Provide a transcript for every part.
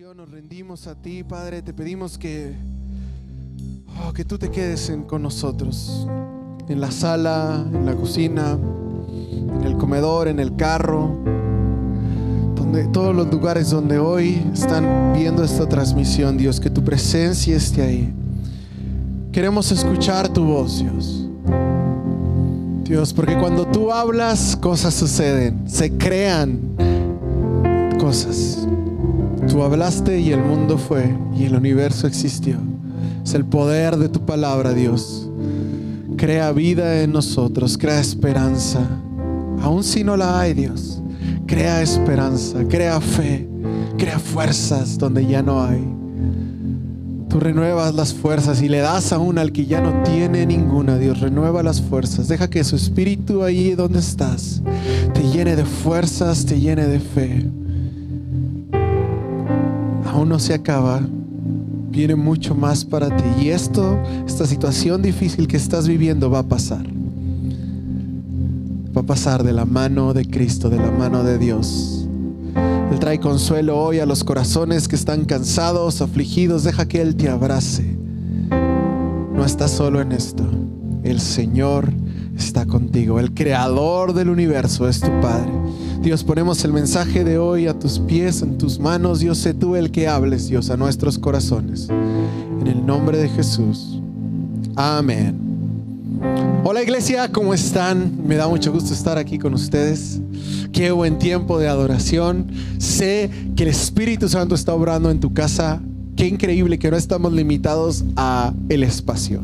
nos rendimos a ti, Padre. Te pedimos que, oh, que tú te quedes con nosotros, en la sala, en la cocina, en el comedor, en el carro, donde todos los lugares donde hoy están viendo esta transmisión, Dios, que tu presencia esté ahí. Queremos escuchar tu voz, Dios. Dios, porque cuando tú hablas, cosas suceden, se crean cosas. Tú hablaste y el mundo fue y el universo existió. Es el poder de tu palabra, Dios. Crea vida en nosotros, crea esperanza. Aun si no la hay, Dios. Crea esperanza, crea fe, crea fuerzas donde ya no hay. Tú renuevas las fuerzas y le das aún al que ya no tiene ninguna, Dios. Renueva las fuerzas. Deja que su espíritu ahí donde estás te llene de fuerzas, te llene de fe aún no se acaba. Viene mucho más para ti. Y esto, esta situación difícil que estás viviendo va a pasar. Va a pasar de la mano de Cristo, de la mano de Dios. Él trae consuelo hoy a los corazones que están cansados, afligidos. Deja que Él te abrace. No estás solo en esto. El Señor está contigo. El creador del universo es tu Padre. Dios, ponemos el mensaje de hoy a tus pies, en tus manos. Dios, sé tú el que hables, Dios, a nuestros corazones. En el nombre de Jesús. Amén. Hola iglesia, ¿cómo están? Me da mucho gusto estar aquí con ustedes. Qué buen tiempo de adoración. Sé que el Espíritu Santo está obrando en tu casa. Qué increíble que no estamos limitados a el espacio.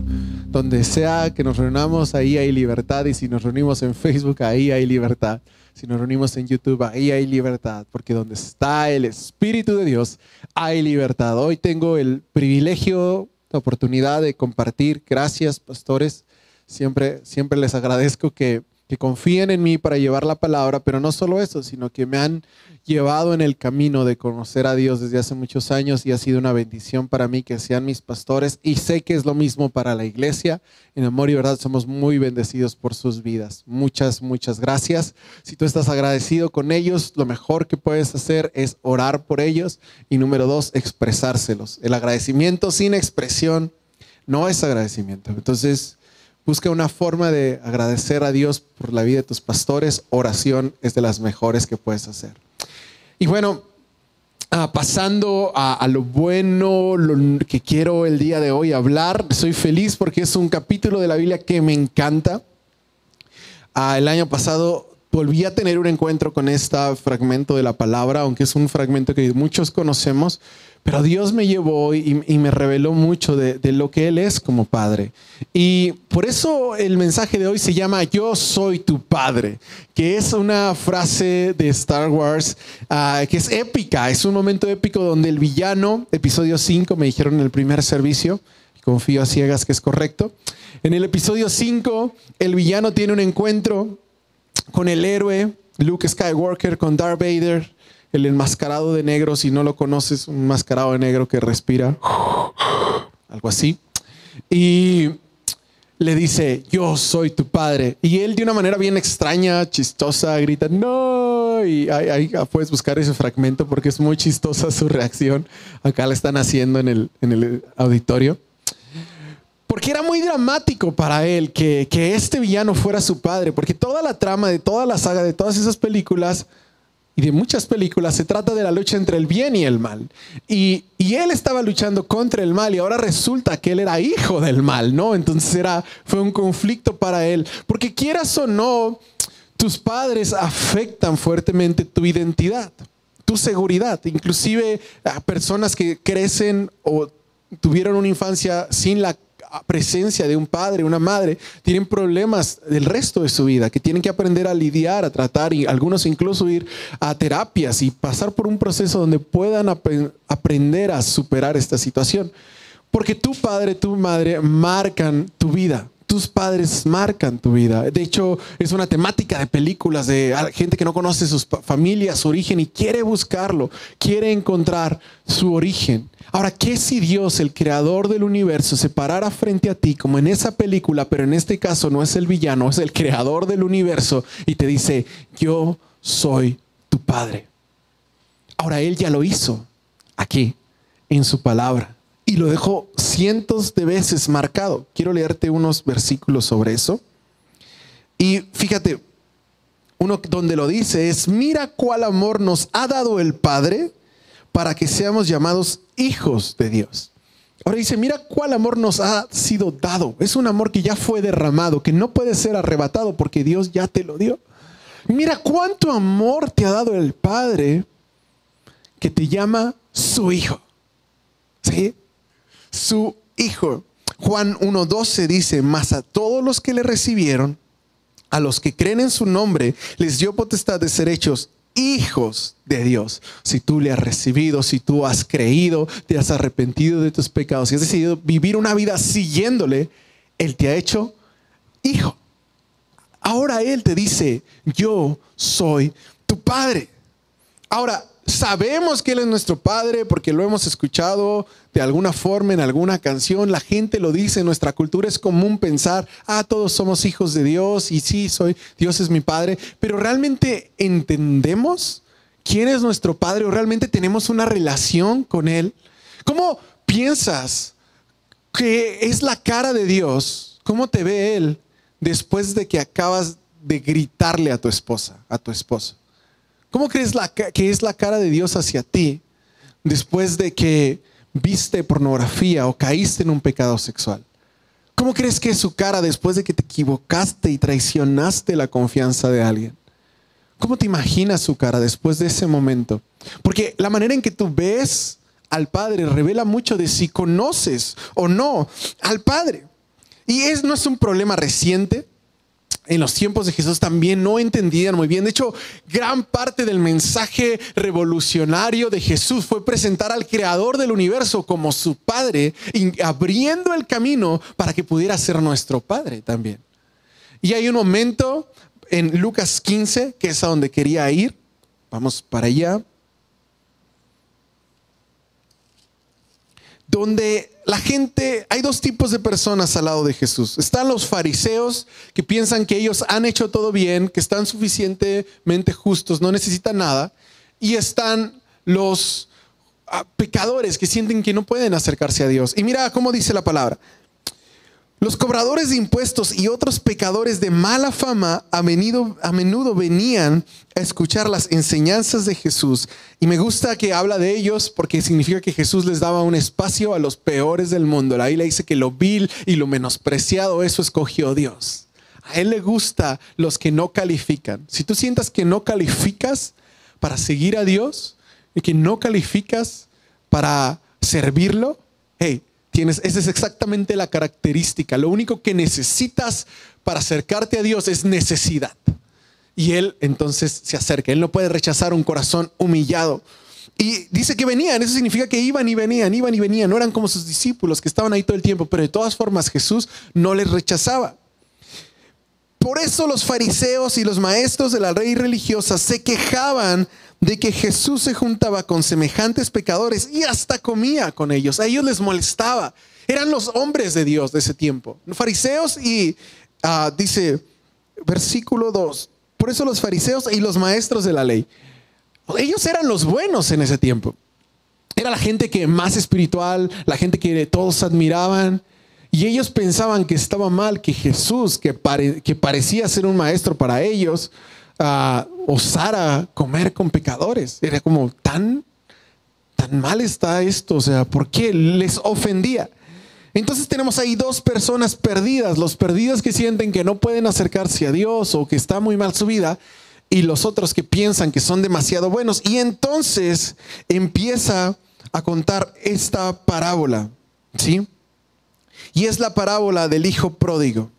Donde sea que nos reunamos, ahí hay libertad. Y si nos reunimos en Facebook, ahí hay libertad. Si nos reunimos en YouTube, ahí hay libertad. Porque donde está el Espíritu de Dios, hay libertad. Hoy tengo el privilegio, la oportunidad de compartir. Gracias, pastores. Siempre, siempre les agradezco que, que confíen en mí para llevar la palabra, pero no solo eso, sino que me han llevado en el camino de conocer a Dios desde hace muchos años y ha sido una bendición para mí que sean mis pastores y sé que es lo mismo para la iglesia. En amor y verdad somos muy bendecidos por sus vidas. Muchas, muchas gracias. Si tú estás agradecido con ellos, lo mejor que puedes hacer es orar por ellos y número dos, expresárselos. El agradecimiento sin expresión no es agradecimiento. Entonces, Busca una forma de agradecer a Dios por la vida de tus pastores. Oración es de las mejores que puedes hacer. Y bueno, ah, pasando a, lo bueno, lo que quiero el día de hoy hablar, soy feliz porque es un capítulo de la Biblia que me encanta. Ah, el año pasado volví a tener un encuentro con este fragmento de la palabra, aunque es un fragmento que muchos conocemos, pero Dios me llevó y, y me reveló mucho de, de, lo que Él es como Padre. Y por eso el mensaje de hoy se llama Yo soy tu Padre, que es una frase de Star Wars uh, que es épica, es un momento épico donde el villano, episodio 5, me dijeron en el primer servicio, confío a ciegas que es correcto, en el episodio 5 el villano tiene un encuentro con el héroe Luke Skywalker, con Darth Vader, el enmascarado de negro, si no lo conoces, un enmascarado de negro que respira, algo así. Y le dice, yo soy tu padre. Y él de una manera bien extraña, chistosa, grita, no. Y ahí, puedes buscar ese fragmento porque es muy chistosa su reacción. Acá la están haciendo en el, en el auditorio. Porque era muy dramático para él que, que, este villano fuera su padre, porque toda la trama de toda la saga, de todas esas películas y de muchas películas, se trata de la lucha entre el bien y el mal. Y, y él estaba luchando contra el mal y ahora resulta que él era hijo del mal, ¿no? Entonces era, fue un conflicto para él, porque quieras o no, tus padres afectan fuertemente tu identidad, tu seguridad, inclusive a personas que crecen o tuvieron una infancia sin la presencia de un padre, una madre, tienen problemas del resto de su vida, que tienen que aprender a lidiar, a tratar y algunos incluso ir a terapias y pasar por un proceso donde puedan ap aprender a superar esta situación. Porque tu padre, tu madre marcan tu vida. Tus padres marcan tu vida. De hecho, es una temática de películas de gente que no conoce sus familias, su origen y quiere buscarlo, quiere encontrar su origen. Ahora, ¿qué si Dios, el creador del universo, se parara frente a ti, como en esa película, pero en este caso no es el villano, es el creador del universo, y te dice, yo soy tu padre? Ahora, Él ya lo hizo. aquí, en su palabra. Y lo dejó cientos de veces marcado. Quiero leerte unos versículos sobre eso. Y fíjate, uno donde lo dice es, mira cuál amor nos ha dado el Padre para que seamos llamados hijos de Dios. Ahora dice, mira cuál amor nos ha sido dado. Es un amor que ya fue derramado, que no puede ser arrebatado porque Dios ya te lo dio. Mira cuánto amor te ha dado el Padre que te llama su hijo. ¿Sí? Su hijo. Juan 1.12 dice, mas a todos los que le recibieron, a los que creen en su nombre, les dio potestad de ser hechos hijos de Dios. Si tú le has recibido, si tú has creído, te has arrepentido de tus pecados y has decidido vivir una vida siguiéndole, Él te ha hecho hijo. Ahora Él te dice, yo soy tu padre. Ahora, sabemos que Él es nuestro Padre porque lo hemos escuchado de alguna forma en alguna canción. La gente lo dice, en nuestra cultura es común pensar, ah, todos somos hijos de Dios y sí, soy, Dios es mi Padre. Pero realmente entendemos quién es nuestro Padre o realmente tenemos una relación con Él. ¿Cómo piensas que es la cara de Dios? ¿Cómo te ve Él después de que acabas de gritarle a tu esposa, a tu esposo? ¿Cómo crees que es la cara de Dios hacia ti después de que viste pornografía o caíste en un pecado sexual? ¿Cómo crees que es su cara después de que te equivocaste y traicionaste la confianza de alguien? ¿Cómo te imaginas su cara después de ese momento? Porque la manera en que tú ves al Padre revela mucho de si conoces o no al Padre. Y es, no es un problema reciente, en los tiempos de Jesús también no entendían muy bien. De hecho, gran parte del mensaje revolucionario de Jesús fue presentar al creador del universo como su Padre, abriendo el camino para que pudiera ser nuestro Padre también. Y hay un momento en Lucas 15, que es a donde quería ir. Vamos para allá. donde la gente, hay dos tipos de personas al lado de Jesús. Están los fariseos que piensan que ellos han hecho todo bien, que están suficientemente justos, no necesitan nada. Y están los ah, pecadores que sienten que no pueden acercarse a Dios. Y mira cómo dice la palabra. Los cobradores de impuestos y otros pecadores de mala fama a menudo, venían a escuchar las enseñanzas de Jesús. Y me gusta que habla de ellos porque significa que Jesús les daba un espacio a los peores del mundo. La Biblia dice que lo vil y lo menospreciado, eso escogió Dios. A Él le gusta los que no califican. Si tú sientas que no calificas para seguir a Dios y que no calificas para servirlo, hey, esa es exactamente la característica. Lo único que necesitas para acercarte a Dios es necesidad. Y Él entonces se acerca. Él no puede rechazar un corazón humillado. Y dice que venían, eso significa que iban y venían, iban y venían. No eran como sus discípulos que estaban ahí todo el tiempo, pero de todas formas Jesús no les rechazaba. Por eso los fariseos y los maestros de la ley religiosa se quejaban de que Jesús se juntaba con semejantes pecadores y hasta comía con ellos. A ellos les molestaba. Eran los hombres de Dios de ese tiempo. Fariseos y, ah, dice, versículo 2, por eso los fariseos y los maestros de la ley, ellos eran los buenos en ese tiempo. Era la gente que más espiritual, la gente que todos admiraban. Y ellos pensaban que estaba mal que Jesús, que, que parecía ser un maestro para ellos, osara comer con pecadores. Era como tan, tan mal está esto, o sea, ¿por qué les ofendía? Entonces tenemos ahí dos personas perdidas, los perdidos que sienten que no pueden acercarse a Dios o que está muy mal su vida, y los otros que piensan que son demasiado buenos. Y entonces empieza a contar esta parábola, ¿sí? Y es la parábola del hijo pródigo.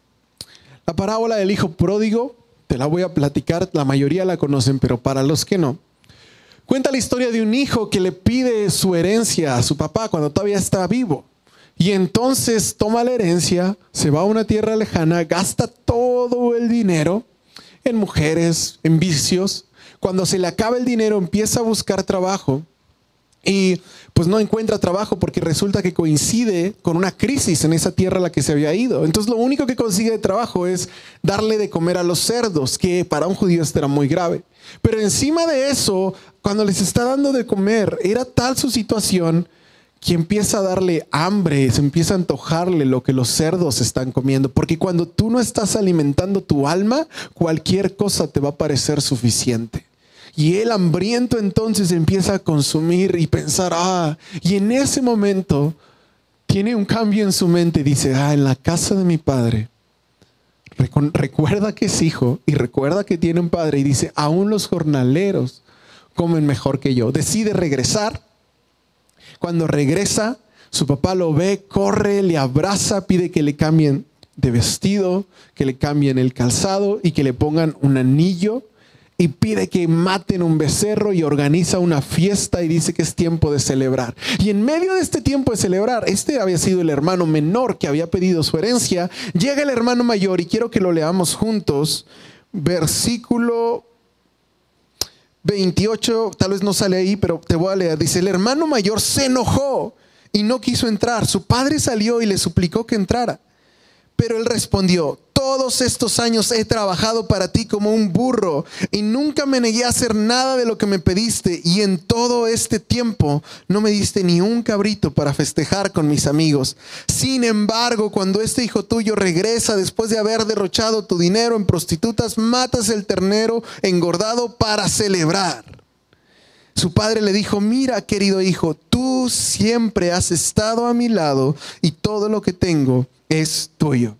La parábola del hijo pródigo te la voy a platicar, la mayoría la conocen, pero para los que no. Cuenta la historia de un hijo que le pide su herencia a su papá cuando todavía está vivo. Y entonces toma la herencia, se va a una tierra lejana, gasta todo el dinero en mujeres, en vicios. Cuando se le acaba el dinero, empieza a buscar trabajo y pues no encuentra trabajo porque resulta que coincide con una crisis en esa tierra a la que se había ido. Entonces lo único que consigue de trabajo es darle de comer a los cerdos, que para un judío esto era muy grave. Pero encima de eso, cuando les está dando de comer, era tal su situación que empieza a darle hambre, se empieza a antojarle lo que los cerdos están comiendo, porque cuando tú no estás alimentando tu alma, cualquier cosa te va a parecer suficiente. Y el hambriento entonces empieza a consumir y pensar, ah, y en ese momento tiene un cambio en su mente dice, ah, en la casa de mi padre. Recuerda que es hijo y recuerda que tiene un padre y dice, aún los jornaleros comen mejor que yo. Decide regresar. Cuando regresa, su papá lo ve, corre, le abraza, pide que le cambien de vestido, que le cambien el calzado y que le pongan un anillo y pide que maten un becerro y organiza una fiesta y dice que es tiempo de celebrar. Y en medio de este tiempo de celebrar, este había sido el hermano menor que había pedido su herencia, llega el hermano mayor y quiero que lo leamos juntos, versículo 28, tal vez no sale ahí, pero te voy a leer. Dice, el hermano mayor se enojó y no quiso entrar. Su padre salió y le suplicó que entrara. Pero él respondió, todos estos años he trabajado para ti como un burro y nunca me negué a hacer nada de lo que me pediste y en todo este tiempo no me diste ni un cabrito para festejar con mis amigos. Sin embargo, cuando este hijo tuyo regresa después de haber derrochado tu dinero en prostitutas, matas el ternero engordado para celebrar. Su padre le dijo, mira querido hijo, tú siempre has estado a mi lado y todo lo que tengo es tuyo.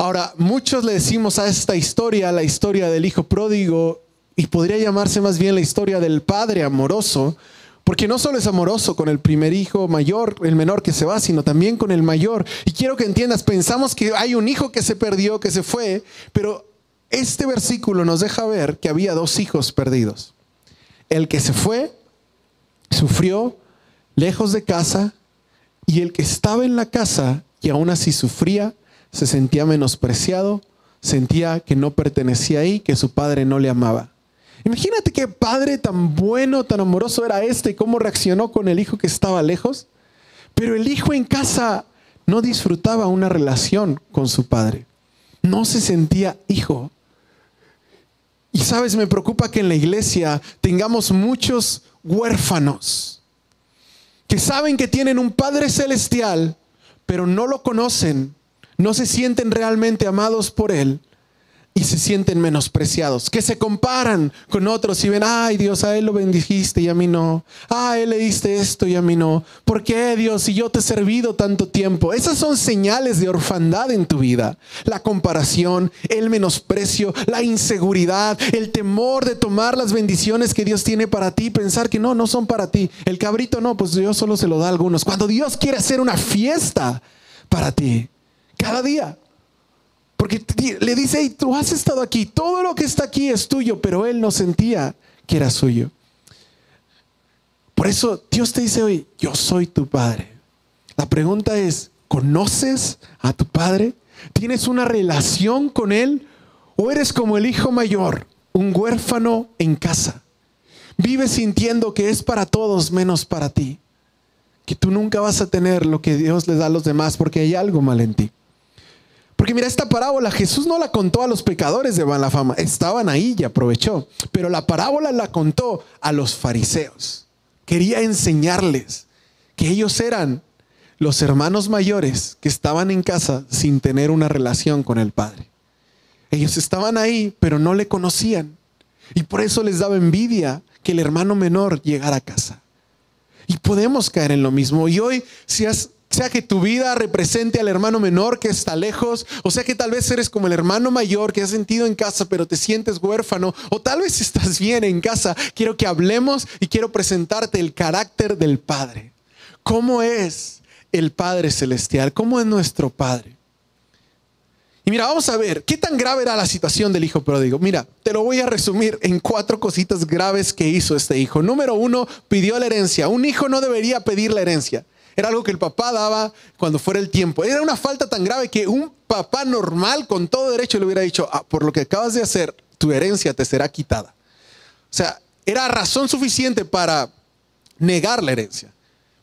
Ahora, muchos le decimos a esta historia la historia del hijo pródigo y podría llamarse más bien la historia del padre amoroso, porque no solo es amoroso con el primer hijo mayor, el menor que se va, sino también con el mayor. Y quiero que entiendas, pensamos que hay un hijo que se perdió, que se fue, pero este versículo nos deja ver que había dos hijos perdidos. El que se fue, sufrió lejos de casa, y el que estaba en la casa y aún así sufría, se sentía menospreciado, sentía que no pertenecía ahí, que su padre no le amaba. Imagínate qué padre tan bueno, tan amoroso era este y cómo reaccionó con el hijo que estaba lejos. Pero el hijo en casa no disfrutaba una relación con su padre. No se sentía hijo. Y sabes, me preocupa que en la iglesia tengamos muchos huérfanos que saben que tienen un Padre Celestial, pero no lo conocen, no se sienten realmente amados por Él y se sienten menospreciados, que se comparan con otros y ven, ay Dios, a Él lo bendijiste y a mí no, a Él le diste esto y a mí no, ¿por qué Dios si yo te he servido tanto tiempo? Esas son señales de orfandad en tu vida, la comparación, el menosprecio, la inseguridad, el temor de tomar las bendiciones que Dios tiene para ti, pensar que no, no son para ti, el cabrito no, pues Dios solo se lo da a algunos, cuando Dios quiere hacer una fiesta para ti, cada día. Porque le dice, tú has estado aquí, todo lo que está aquí es tuyo, pero él no sentía que era suyo. Por eso Dios te dice hoy, yo soy tu padre. La pregunta es, ¿conoces a tu padre? ¿Tienes una relación con él? ¿O eres como el hijo mayor, un huérfano en casa? Vives sintiendo que es para todos menos para ti. Que tú nunca vas a tener lo que Dios le da a los demás porque hay algo mal en ti. Porque mira, esta parábola Jesús no la contó a los pecadores de la fama, estaban ahí y aprovechó. Pero la parábola la contó a los fariseos. Quería enseñarles que ellos eran los hermanos mayores que estaban en casa sin tener una relación con el Padre. Ellos estaban ahí, pero no le conocían. Y por eso les daba envidia que el hermano menor llegara a casa. Y podemos caer en lo mismo. Y hoy, si has sea que tu vida represente al hermano menor que está lejos, o sea que tal vez eres como el hermano mayor que has sentido en casa pero te sientes huérfano, o tal vez estás bien en casa. Quiero que hablemos y quiero presentarte el carácter del Padre. ¿Cómo es el Padre Celestial? ¿Cómo es nuestro Padre? Y mira, vamos a ver, ¿qué tan grave era la situación del hijo pródigo? Mira, te lo voy a resumir en cuatro cositas graves que hizo este hijo. Número uno, pidió la herencia. Un hijo no debería pedir la herencia. Era algo que el papá daba cuando fuera el tiempo. Era una falta tan grave que un papá normal con todo derecho le hubiera dicho, ah, por lo que acabas de hacer, tu herencia te será quitada. O sea, era razón suficiente para negar la herencia.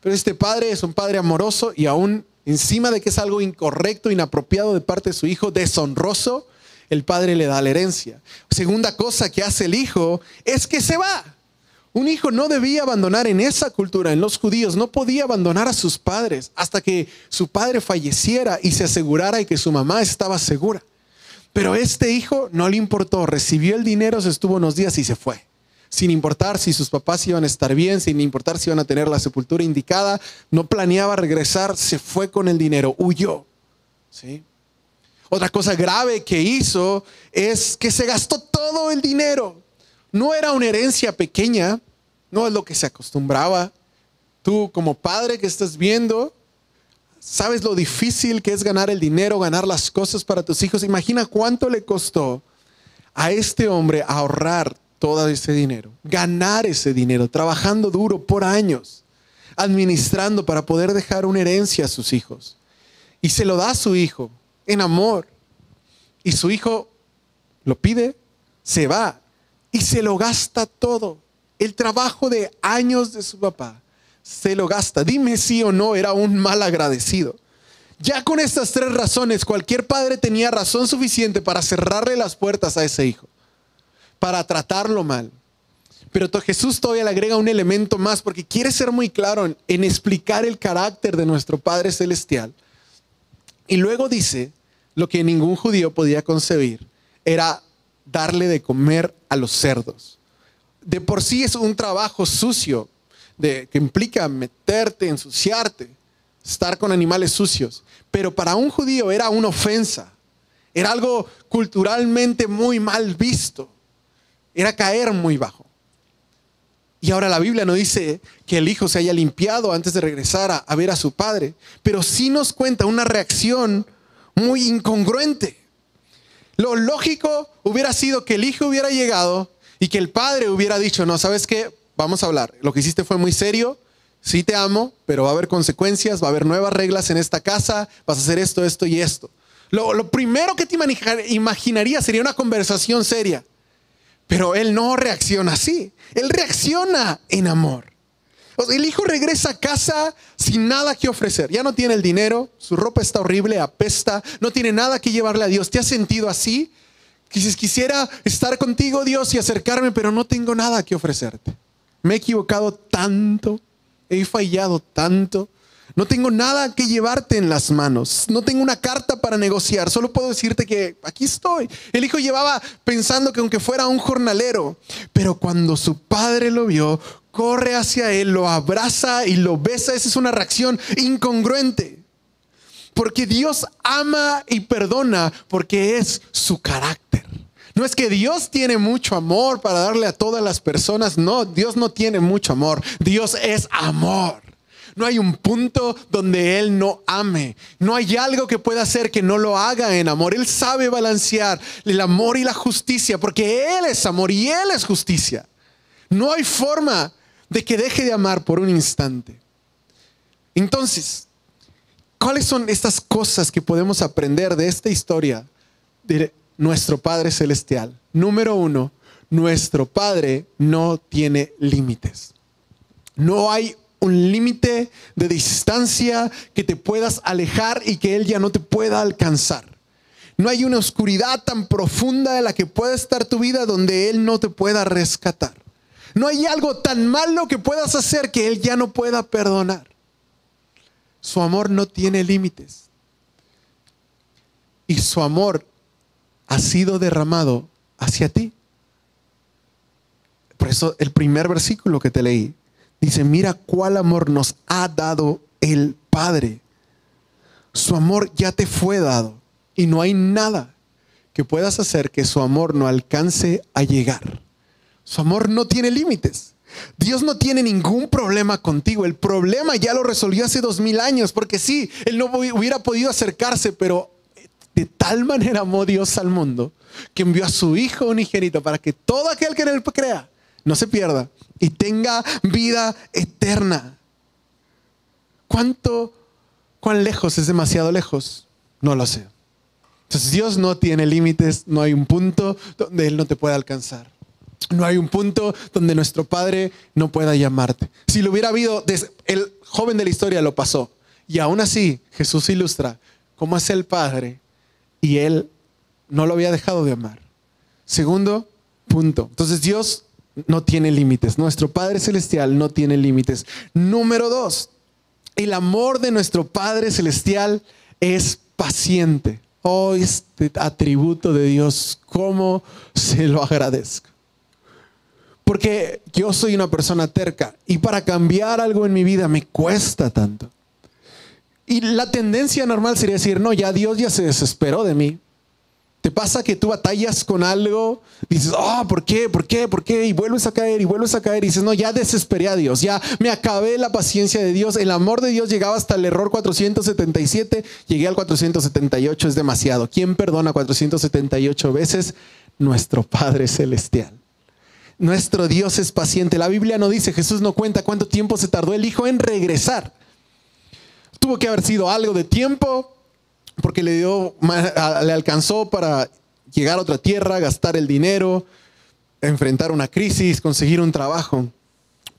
Pero este padre es un padre amoroso y aún encima de que es algo incorrecto, inapropiado de parte de su hijo, deshonroso, el padre le da la herencia. Segunda cosa que hace el hijo es que se va. Un hijo no debía abandonar en esa cultura, en los judíos, no podía abandonar a sus padres hasta que su padre falleciera y se asegurara de que su mamá estaba segura. Pero este hijo no le importó, recibió el dinero, se estuvo unos días y se fue. Sin importar si sus papás iban a estar bien, sin importar si iban a tener la sepultura indicada, no planeaba regresar, se fue con el dinero, huyó. ¿Sí? Otra cosa grave que hizo es que se gastó todo el dinero. No era una herencia pequeña, no es lo que se acostumbraba. Tú como padre que estás viendo, sabes lo difícil que es ganar el dinero, ganar las cosas para tus hijos. Imagina cuánto le costó a este hombre ahorrar todo ese dinero, ganar ese dinero, trabajando duro por años, administrando para poder dejar una herencia a sus hijos. Y se lo da a su hijo en amor. Y su hijo lo pide, se va y se lo gasta todo. El trabajo de años de su papá se lo gasta. Dime si o no era un mal agradecido. Ya con estas tres razones, cualquier padre tenía razón suficiente para cerrarle las puertas a ese hijo, para tratarlo mal. Pero Jesús todavía le agrega un elemento más porque quiere ser muy claro en explicar el carácter de nuestro Padre Celestial. Y luego dice lo que ningún judío podía concebir, era darle de comer a los cerdos. De por sí es un trabajo sucio, que implica meterte, ensuciarte, estar con animales sucios. Pero para un judío era una ofensa, era algo culturalmente muy mal visto, era caer muy bajo. Y ahora la Biblia no dice que el hijo se haya limpiado antes de regresar a, a ver a su padre, pero sí nos cuenta una reacción muy incongruente. Lo lógico hubiera sido que el hijo hubiera llegado y que el padre hubiera dicho, no, ¿sabes qué? Vamos a hablar. Lo que hiciste fue muy serio. Sí te amo, pero va a haber consecuencias, va a haber nuevas reglas en esta casa, vas a hacer esto, esto y esto. Lo, primero que te imaginaría sería una conversación seria. Pero él no reacciona así. Él reacciona en amor. El hijo regresa a casa sin nada que ofrecer. Ya no tiene el dinero, su ropa está horrible, apesta, no tiene nada que llevarle a Dios. ¿Te has sentido así? Quisiera estar contigo, Dios, y acercarme, pero no tengo nada que ofrecerte. Me he equivocado tanto, he fallado tanto. No tengo nada que llevarte en las manos. No tengo una carta para negociar. Solo puedo decirte que aquí estoy. El hijo llevaba pensando que aunque fuera un jornalero, pero cuando su padre lo vio, corre hacia él, lo abraza y lo besa. Esa es una reacción incongruente. Porque Dios ama y perdona porque es su carácter. No es que Dios tiene mucho amor para darle a todas las personas. No, Dios no tiene mucho amor. Dios es amor. No hay un punto donde Él no ame. No hay algo que pueda hacer que no lo haga en amor. Él sabe balancear el amor y la justicia porque Él es amor y Él es justicia. No hay forma de que deje de amar por un instante. Entonces, ¿cuáles son estas cosas que podemos aprender de esta historia de nuestro Padre Celestial? Número uno, nuestro Padre no tiene límites. No hay un límite de distancia que te puedas alejar y que Él ya no te pueda alcanzar. No hay una oscuridad tan profunda de la que pueda estar tu vida donde Él no te pueda rescatar. No hay algo tan malo que puedas hacer que Él ya no pueda perdonar. Su amor no tiene límites. Y su amor ha sido derramado hacia ti. Por eso el primer versículo que te leí Dice, mira cuál amor nos ha dado el Padre. Su amor ya te fue dado y no hay nada que puedas hacer que su amor no alcance a llegar. Su amor no tiene límites. Dios no tiene ningún problema contigo. El problema ya lo resolvió hace dos mil años, porque sí, Él no hubiera podido acercarse, pero de tal manera amó Dios al mundo que envió a su Hijo unigénito para que todo aquel que en Él crea no se pierda, y tenga vida eterna. ¿Cuánto, cuán lejos es demasiado lejos? No lo sé. Entonces Dios no tiene límites, no hay un punto donde Él no te pueda alcanzar. No hay un punto donde nuestro Padre no pueda llamarte. Si lo hubiera habido, el joven de la historia lo pasó. Y aún así, Jesús ilustra cómo es el Padre y Él no lo había dejado de amar. Segundo punto. Entonces Dios no tiene límites. Nuestro Padre Celestial no tiene límites. Número dos, el amor de nuestro Padre Celestial es paciente. Oh, este atributo de Dios, ¿cómo se lo agradezco? Porque yo soy una persona terca y para cambiar algo en mi vida me cuesta tanto. Y la tendencia normal sería decir, no, ya Dios ya se desesperó de mí. ¿Te pasa que tú batallas con algo? Dices, oh, ¿por qué? ¿Por qué? ¿Por qué? Y vuelves a caer y vuelves a caer y dices, no, ya desesperé a Dios, ya me acabé la paciencia de Dios. El amor de Dios llegaba hasta el error 477, llegué al 478, es demasiado. ¿Quién perdona 478 veces? Nuestro Padre Celestial. Nuestro Dios es paciente. La Biblia no dice, Jesús no cuenta cuánto tiempo se tardó el Hijo en regresar. Tuvo que haber sido algo de tiempo, porque le dio, le alcanzó para llegar a otra tierra, gastar el dinero, enfrentar una crisis, conseguir un trabajo.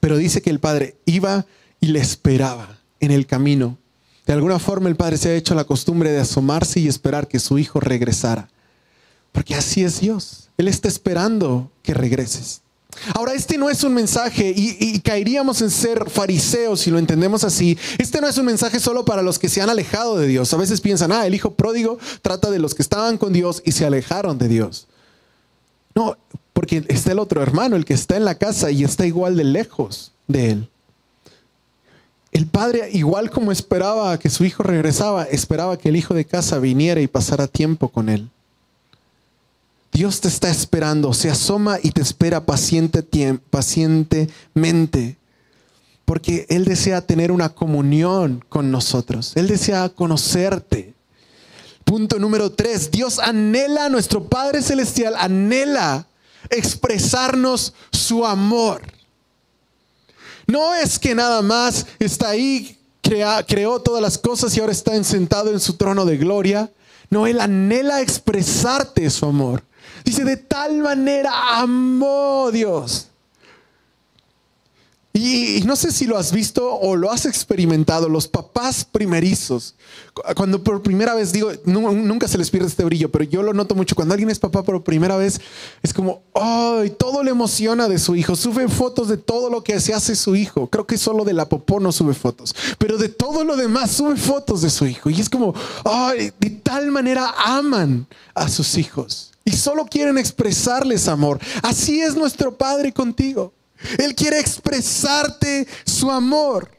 Pero dice que el padre iba y le esperaba en el camino. De alguna forma el padre se ha hecho la costumbre de asomarse y esperar que su hijo regresara. Porque así es Dios. Él está esperando que regreses. Ahora, este no es un mensaje, y, caeríamos en ser fariseos si lo entendemos así. Este no es un mensaje solo para los que se han alejado de Dios. A veces piensan, ah, el hijo pródigo trata de los que estaban con Dios y se alejaron de Dios. No, porque está el otro hermano, el que está en la casa y está igual de lejos de él. El padre, igual como esperaba que su hijo regresaba, esperaba que el hijo de casa viniera y pasara tiempo con él. Dios te está esperando, se asoma y te espera paciente, pacientemente, porque Él desea tener una comunión con nosotros, Él desea conocerte. Punto número tres, Dios anhela, nuestro Padre Celestial anhela expresarnos su amor. No es que nada más está ahí, creó todas las cosas y ahora está sentado en su trono de gloria. No, Él anhela expresarte su amor. Dice, de tal manera amó Dios. Y, no sé si lo has visto o lo has experimentado, los papás primerizos, cuando por primera vez digo, nunca se les pierde este brillo, pero yo lo noto mucho, cuando alguien es papá por primera vez, es como, ¡ay! todo le emociona de su hijo, sube fotos de todo lo que se hace su hijo, creo que solo de la popó no sube fotos, pero de todo lo demás sube fotos de su hijo, y es como, ¡ay! de tal manera aman a sus hijos y solo quieren expresarles amor. Así es nuestro Padre contigo. Él quiere expresarte su amor.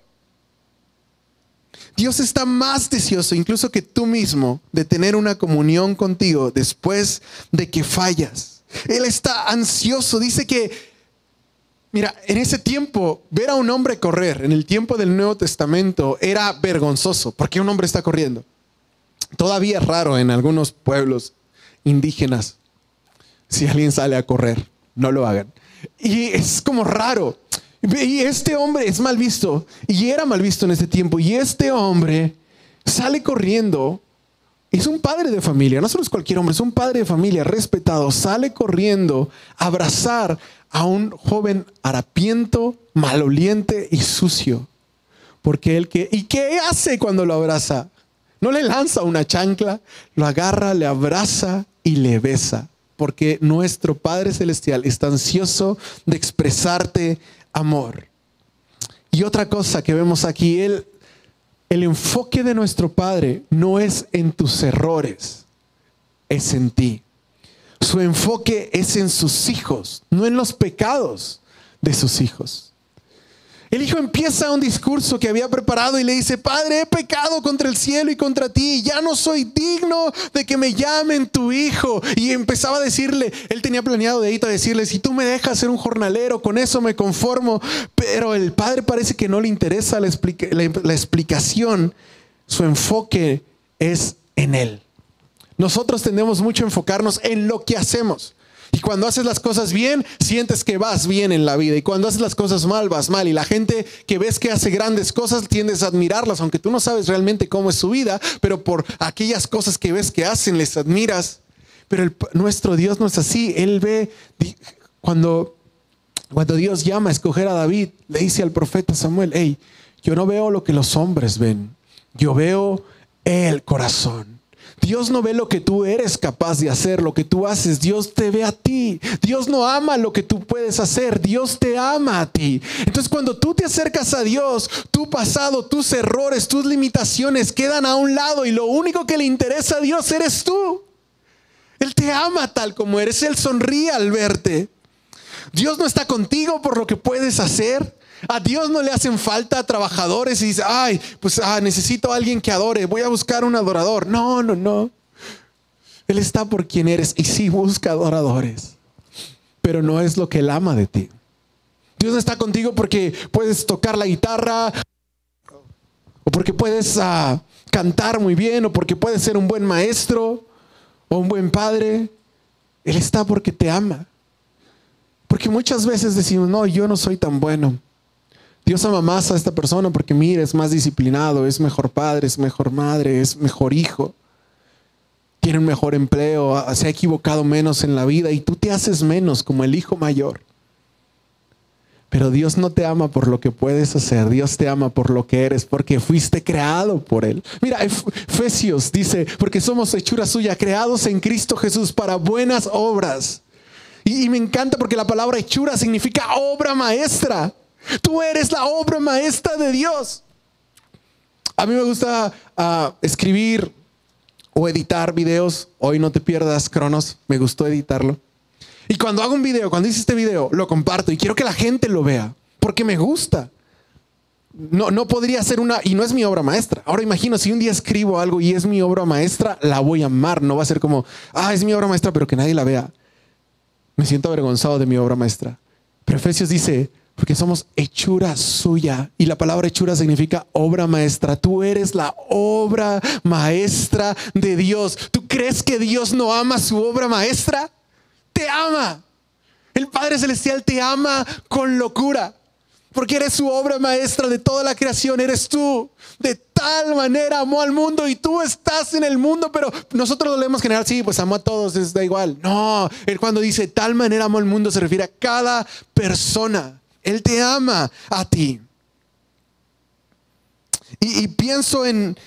Dios está más deseoso incluso que tú mismo de tener una comunión contigo después de que fallas. Él está ansioso. Dice que, mira, en ese tiempo, ver a un hombre correr, en el tiempo del Nuevo Testamento, era vergonzoso. porque un hombre está corriendo? Todavía es raro en algunos pueblos indígenas si alguien sale a correr, no lo hagan. Y es como raro. Y este hombre es mal visto, y era mal visto en ese tiempo, y este hombre sale corriendo, es un padre de familia, no solo es cualquier hombre, es un padre de familia respetado, sale corriendo a abrazar a un joven harapiento, maloliente y sucio. Porque él que, ¿y qué hace cuando lo abraza? No le lanza una chancla, lo agarra, le abraza y le besa porque nuestro Padre Celestial está ansioso de expresarte amor. Y otra cosa que vemos aquí, el, el enfoque de nuestro Padre no es en tus errores, es en ti. Su enfoque es en sus hijos, no en los pecados de sus hijos. El hijo empieza un discurso que había preparado y le dice, Padre, he pecado contra el cielo y contra ti, ya no soy digno de que me llamen tu hijo. Y empezaba a decirle, él tenía planeado de ahí a decirle, si tú me dejas ser un jornalero, con eso me conformo. Pero el padre parece que no le interesa la, la explicación, su enfoque es en él. Nosotros tendemos mucho a enfocarnos en lo que hacemos. Y cuando haces las cosas bien, sientes que vas bien en la vida. Y cuando haces las cosas mal, vas mal. Y la gente que ves que hace grandes cosas, tiendes a admirarlas, aunque tú no sabes realmente cómo es su vida, pero por aquellas cosas que ves que hacen, les admiras. Pero nuestro Dios no es así. Él ve Cuando, cuando Dios llama a escoger a David, le dice al profeta Samuel, hey, yo no veo lo que los hombres ven, yo veo el corazón. Dios no ve lo que tú eres capaz de hacer, lo que tú haces. Dios te ve a ti. Dios no ama lo que tú puedes hacer. Dios te ama a ti. Entonces cuando tú te acercas a Dios, tu pasado, tus errores, tus limitaciones quedan a un lado y lo único que le interesa a Dios eres tú. Él te ama tal como eres. Él sonríe al verte. Dios no está contigo por lo que puedes hacer. A Dios no le hacen falta trabajadores y dice, ay, pues ah, necesito a alguien que adore, voy a buscar un adorador. No, no, no. Él está por quien eres y sí busca adoradores, pero no es lo que Él ama de ti. Dios no está contigo porque puedes tocar la guitarra o porque puedes ah, cantar muy bien o porque puedes ser un buen maestro o un buen padre. Él está porque te ama. Porque muchas veces decimos, no, yo no soy tan bueno. Dios ama más a esta persona porque mira, es más disciplinado, es mejor padre, es mejor madre, es mejor hijo, tiene un mejor empleo, se ha equivocado menos en la vida y tú te haces menos como el hijo mayor. Pero Dios no te ama por lo que puedes hacer, Dios te ama por lo que eres, porque fuiste creado por Él. Mira, Efesios dice, porque somos hechura suya, creados en Cristo Jesús para buenas obras. Y, y me encanta porque la palabra hechura significa obra maestra. Tú eres la obra maestra de Dios. A mí me gusta ah, escribir o editar videos. Hoy no te pierdas, Cronos. Me gustó editarlo. Y cuando hago un video, cuando hice este video, lo comparto y quiero que la gente lo vea porque me gusta. No, no podría ser una, y no es mi obra maestra. Ahora imagino, si un día escribo algo y es mi obra maestra, la voy a amar. No va a ser como, ah, es mi obra maestra, pero que nadie la vea. Me siento avergonzado de mi obra maestra. Pero Efesios dice, porque somos hechura suya. Y la palabra hechura significa obra maestra. Tú eres la obra maestra de Dios. ¿Tú crees que Dios no ama su obra maestra? Te ama. El Padre Celestial te ama con locura. Porque eres su obra maestra de toda la creación, eres tú. De tal manera amó al mundo y tú estás en el mundo, pero nosotros lo leemos general, sí, pues amó a todos, es da igual. No, él cuando dice tal manera amó al mundo se refiere a cada persona. Él te ama a ti. Y, pienso en,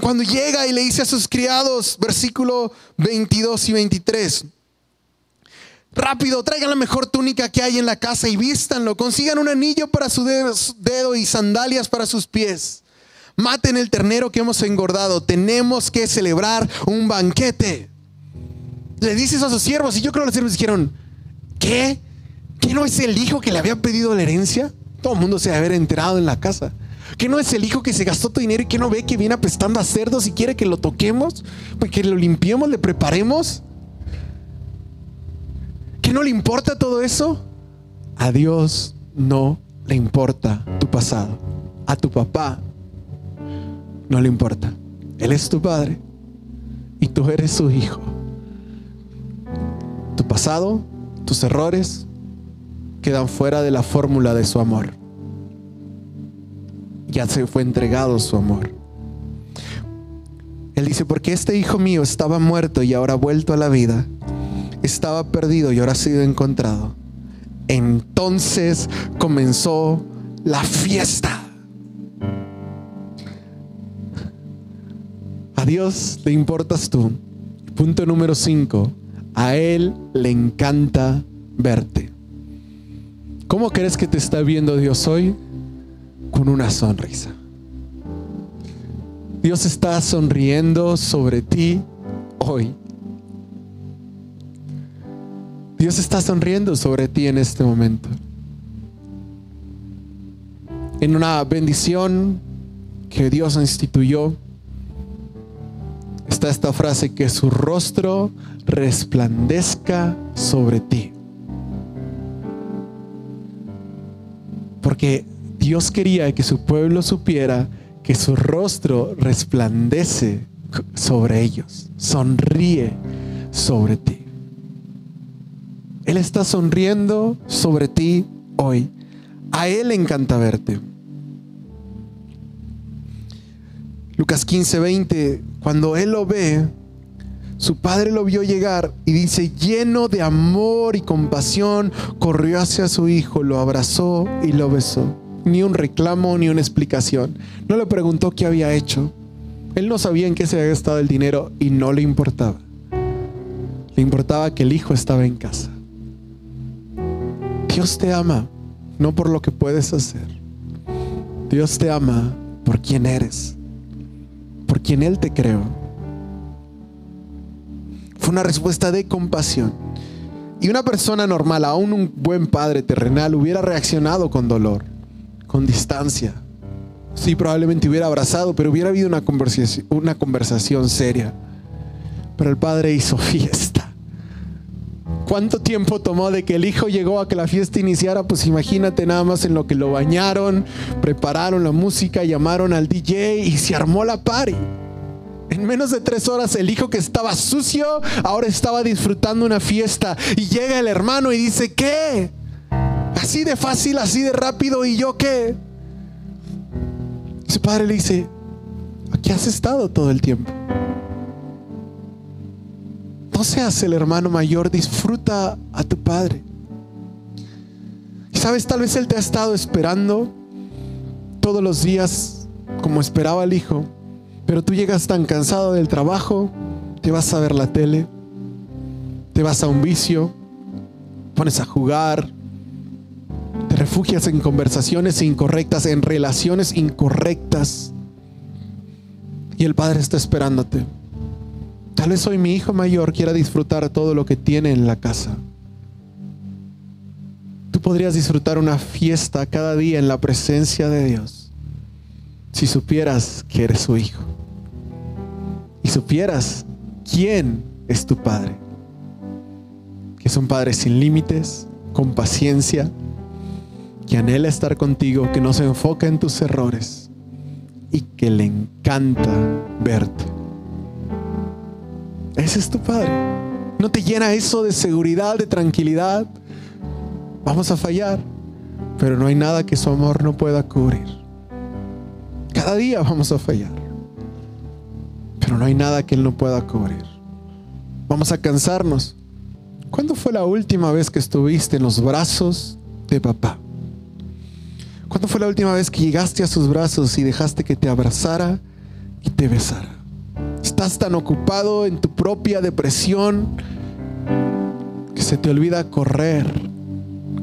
cuando llega y le dice a sus criados, versículo 22 y 23. Rápido, traigan la mejor túnica que hay en la casa y vístanlo. Consigan un anillo para su dedo y sandalias para sus pies. Maten el ternero que hemos engordado. Tenemos que celebrar un banquete. Le dices a sus siervos, y yo creo que los siervos dijeron, ¿qué? ¿Qué no es el hijo que le había pedido la herencia? Todo el mundo se debe haber enterado en la casa. ¿Qué no es el hijo que se gastó tu dinero y que no ve que viene apestando a cerdos y quiere que lo toquemos? Pues que lo limpiemos, le preparemos. ¿Qué no le importa todo eso? A Dios no le importa tu pasado. A tu papá no le importa. Él es tu padre y tú eres su hijo. Tu pasado, tus errores, quedan fuera de la fórmula de su amor. Ya se fue entregado su amor. Él dice, porque este hijo mío estaba muerto y ahora vuelto a la vida, estaba perdido y ahora ha sido encontrado. Entonces comenzó la fiesta. A Dios le importas tú. Punto número 5. A Él le encanta verte. ¿Cómo crees que te está viendo Dios hoy? Con una sonrisa. Dios está sonriendo sobre ti hoy. Dios está sonriendo sobre ti en este momento. En una bendición que Dios instituyó, está esta frase, que su rostro resplandezca sobre ti. Porque Dios quería que su pueblo supiera que su rostro resplandece sobre ellos, sonríe sobre ti. Él está sonriendo sobre ti hoy. A Él le encanta verte. Lucas 15, 20, cuando Él lo ve, Su padre lo vio llegar y dice, lleno de amor y compasión, corrió hacia su hijo, lo abrazó y lo besó. Ni un reclamo, ni una explicación. No le preguntó qué había hecho. Él no sabía en qué se había gastado el dinero y no le importaba. Le importaba que el hijo estaba en casa. Dios te ama, no por lo que puedes hacer. Dios te ama por quien eres, por quien Él te creó. Fue una respuesta de compasión. Y una persona normal, aún un buen padre terrenal, hubiera reaccionado con dolor, con distancia. Sí, probablemente hubiera abrazado, pero hubiera habido una conversación, una conversación seria. Pero el padre hizo fiesta. ¿Cuánto tiempo tomó de que el hijo llegó a que la fiesta iniciara? Pues imagínate nada más en lo que lo bañaron, prepararon la música, llamaron al DJ y se armó la party. En menos de tres horas el hijo que estaba sucio ahora estaba disfrutando una fiesta. Y llega el hermano y dice, ¿qué? Así de fácil, así de rápido. ¿Y yo qué? su padre le dice, aquí has estado todo el tiempo. No seas el hermano mayor, disfruta a tu padre. Y sabes, tal vez él te ha estado esperando todos los días como esperaba el hijo pero tú llegas tan cansado del trabajo, te vas a ver la tele, te vas a un vicio, pones a jugar, te refugias en conversaciones incorrectas, en relaciones incorrectas. Y el Padre está esperándote. Tal vez hoy mi hijo mayor quiera disfrutar todo lo que tiene en la casa. Tú podrías disfrutar una fiesta cada día en la presencia de Dios si supieras que eres su hijo y supieras quién es tu Padre. Que es un Padre sin límites, con paciencia, que anhela estar contigo, que no se enfoca en tus errores y que le encanta verte. Ese es tu Padre. ¿No te llena eso de seguridad, de tranquilidad? Vamos a fallar, pero no hay nada que su amor no pueda cubrir. Cada día vamos a fallar no hay nada que Él no pueda cubrir. Vamos a cansarnos. ¿Cuándo fue la última vez que estuviste en los brazos de papá? ¿Cuándo fue la última vez que llegaste a sus brazos y dejaste que te abrazara y te besara? Estás tan ocupado en tu propia depresión que se te olvida correr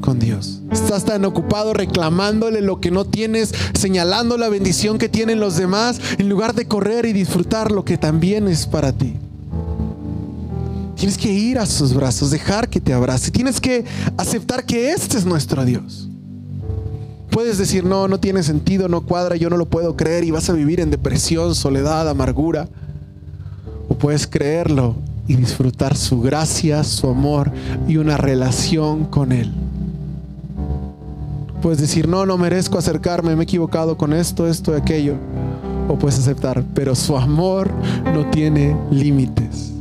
con Dios. Estás tan ocupado reclamándole lo que no tienes, señalando la bendición que tienen los demás, en lugar de correr y disfrutar lo que también es para ti. Tienes que ir a sus brazos, dejar que te abrace. Tienes que aceptar que este es nuestro Dios. Puedes decir, no, no tiene sentido, no cuadra, yo no lo puedo creer y vas a vivir en depresión, soledad, amargura. O puedes creerlo y disfrutar su gracia, su amor y una relación con Él. Puedes decir, no, no merezco acercarme, me he equivocado con esto, esto y aquello. O puedes aceptar, pero su amor no tiene límites.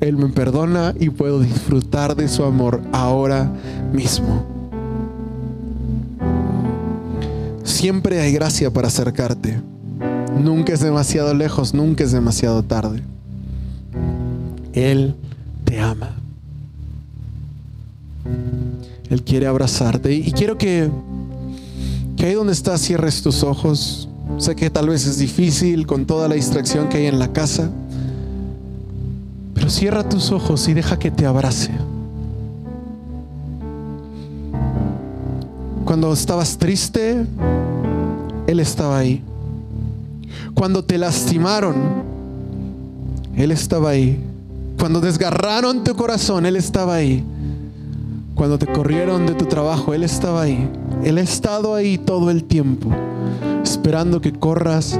Él me perdona y puedo disfrutar de su amor ahora mismo. Siempre hay gracia para acercarte. Nunca es demasiado lejos, nunca es demasiado tarde. Él te ama. Él quiere abrazarte. Y quiero que, que ahí donde estás cierres tus ojos. Sé que tal vez es difícil con toda la distracción que hay en la casa. Pero cierra tus ojos y deja que te abrace. Cuando estabas triste, Él estaba ahí. Cuando te lastimaron, Él estaba ahí. Cuando desgarraron tu corazón, Él estaba ahí. Cuando te corrieron de tu trabajo, Él estaba ahí. Él ha estado ahí todo el tiempo, esperando que corras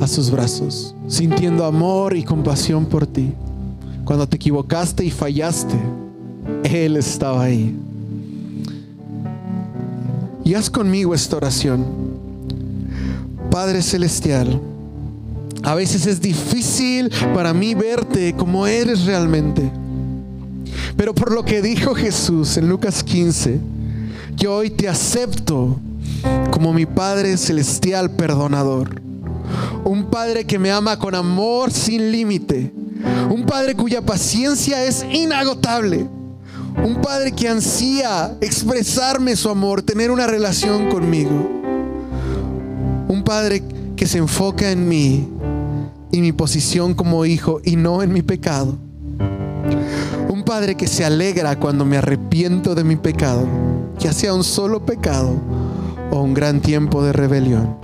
a sus brazos, sintiendo amor y compasión por ti. Cuando te equivocaste y fallaste, Él estaba ahí. Y haz conmigo esta oración. Padre Celestial, a veces es difícil para mí verte como eres realmente. Pero por lo que dijo Jesús en Lucas 15, yo hoy te acepto como mi Padre celestial perdonador. Un Padre que me ama con amor sin límite, Un Padre cuya paciencia es inagotable. Un Padre que ansía expresarme su amor, tener una relación conmigo. Un Padre que se enfoca en mí y mi posición como hijo y no en mi pecado. Padre que se alegra cuando me arrepiento de mi pecado, ya sea un solo pecado o un gran tiempo de rebelión.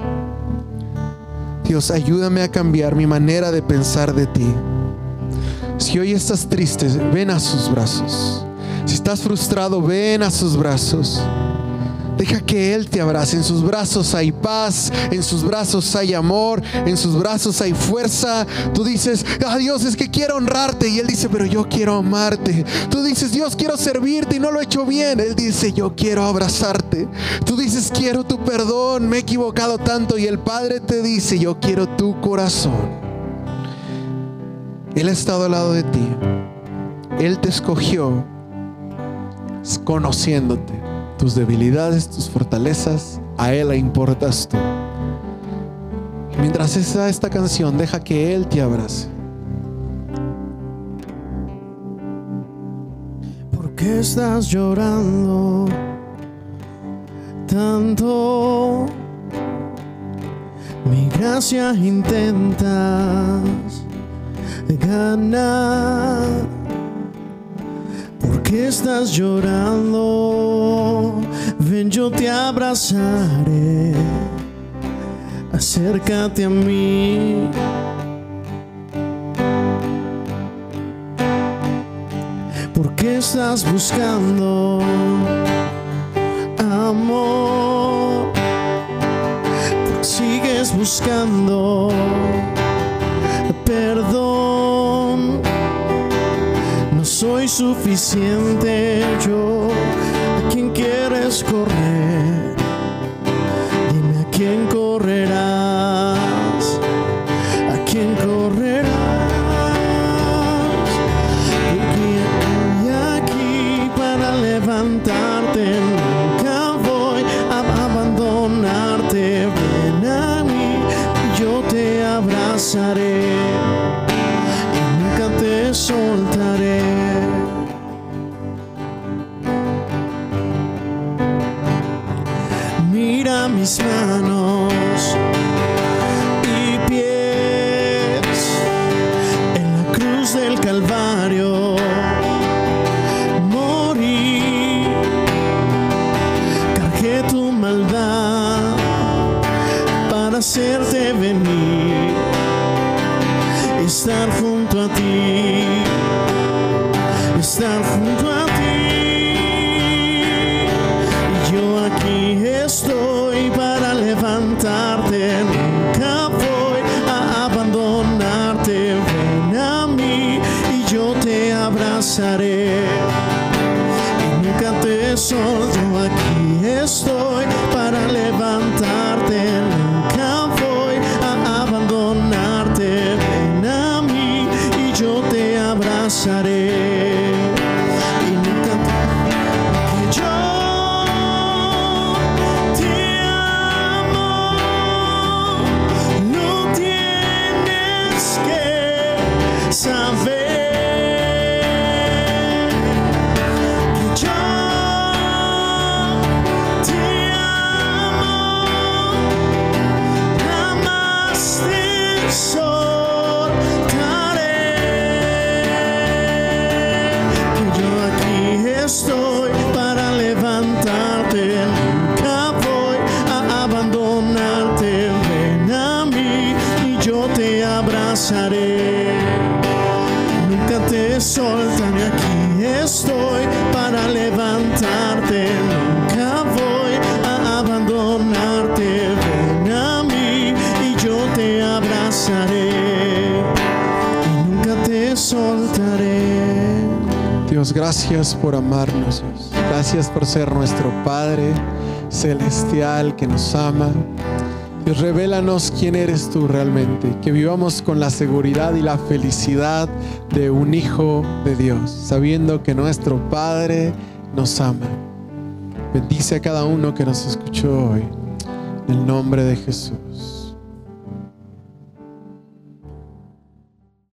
Dios, ayúdame a cambiar mi manera de pensar de ti. Si hoy estás triste, ven a sus brazos. Si estás frustrado, ven a sus brazos. Deja que Él te abrace. En sus brazos hay paz, en sus brazos hay amor, en sus brazos hay fuerza. Tú dices, ah Dios, es que quiero honrarte. Y Él dice, pero yo quiero amarte. Tú dices, Dios, quiero servirte y no lo he hecho bien. Él dice, yo quiero abrazarte. Tú dices, quiero tu perdón, me he equivocado tanto. Y el Padre te dice, yo quiero tu corazón. Él ha estado al lado de ti. Él te escogió conociéndote, tus debilidades, tus fortalezas, a Él le importas tú. Mientras está esta canción, deja que Él te abrace. ¿Por qué estás llorando tanto? Mi gracia intentas ganar. ¿Por qué estás llorando? Ven, yo te abrazaré. Acércate a mí. ¿Por qué estás buscando amor? Sigues buscando perdón. Soy suficiente yo. ¿A quién quieres correr? Dime a quién correrás. Mira por amarnos. Gracias por ser nuestro Padre celestial que nos ama. Dios, revélanos quién eres tú realmente. Que vivamos con la seguridad y la felicidad de un hijo de Dios, sabiendo que nuestro Padre nos ama. Bendice a cada uno que nos escuchó hoy. En el nombre de Jesús.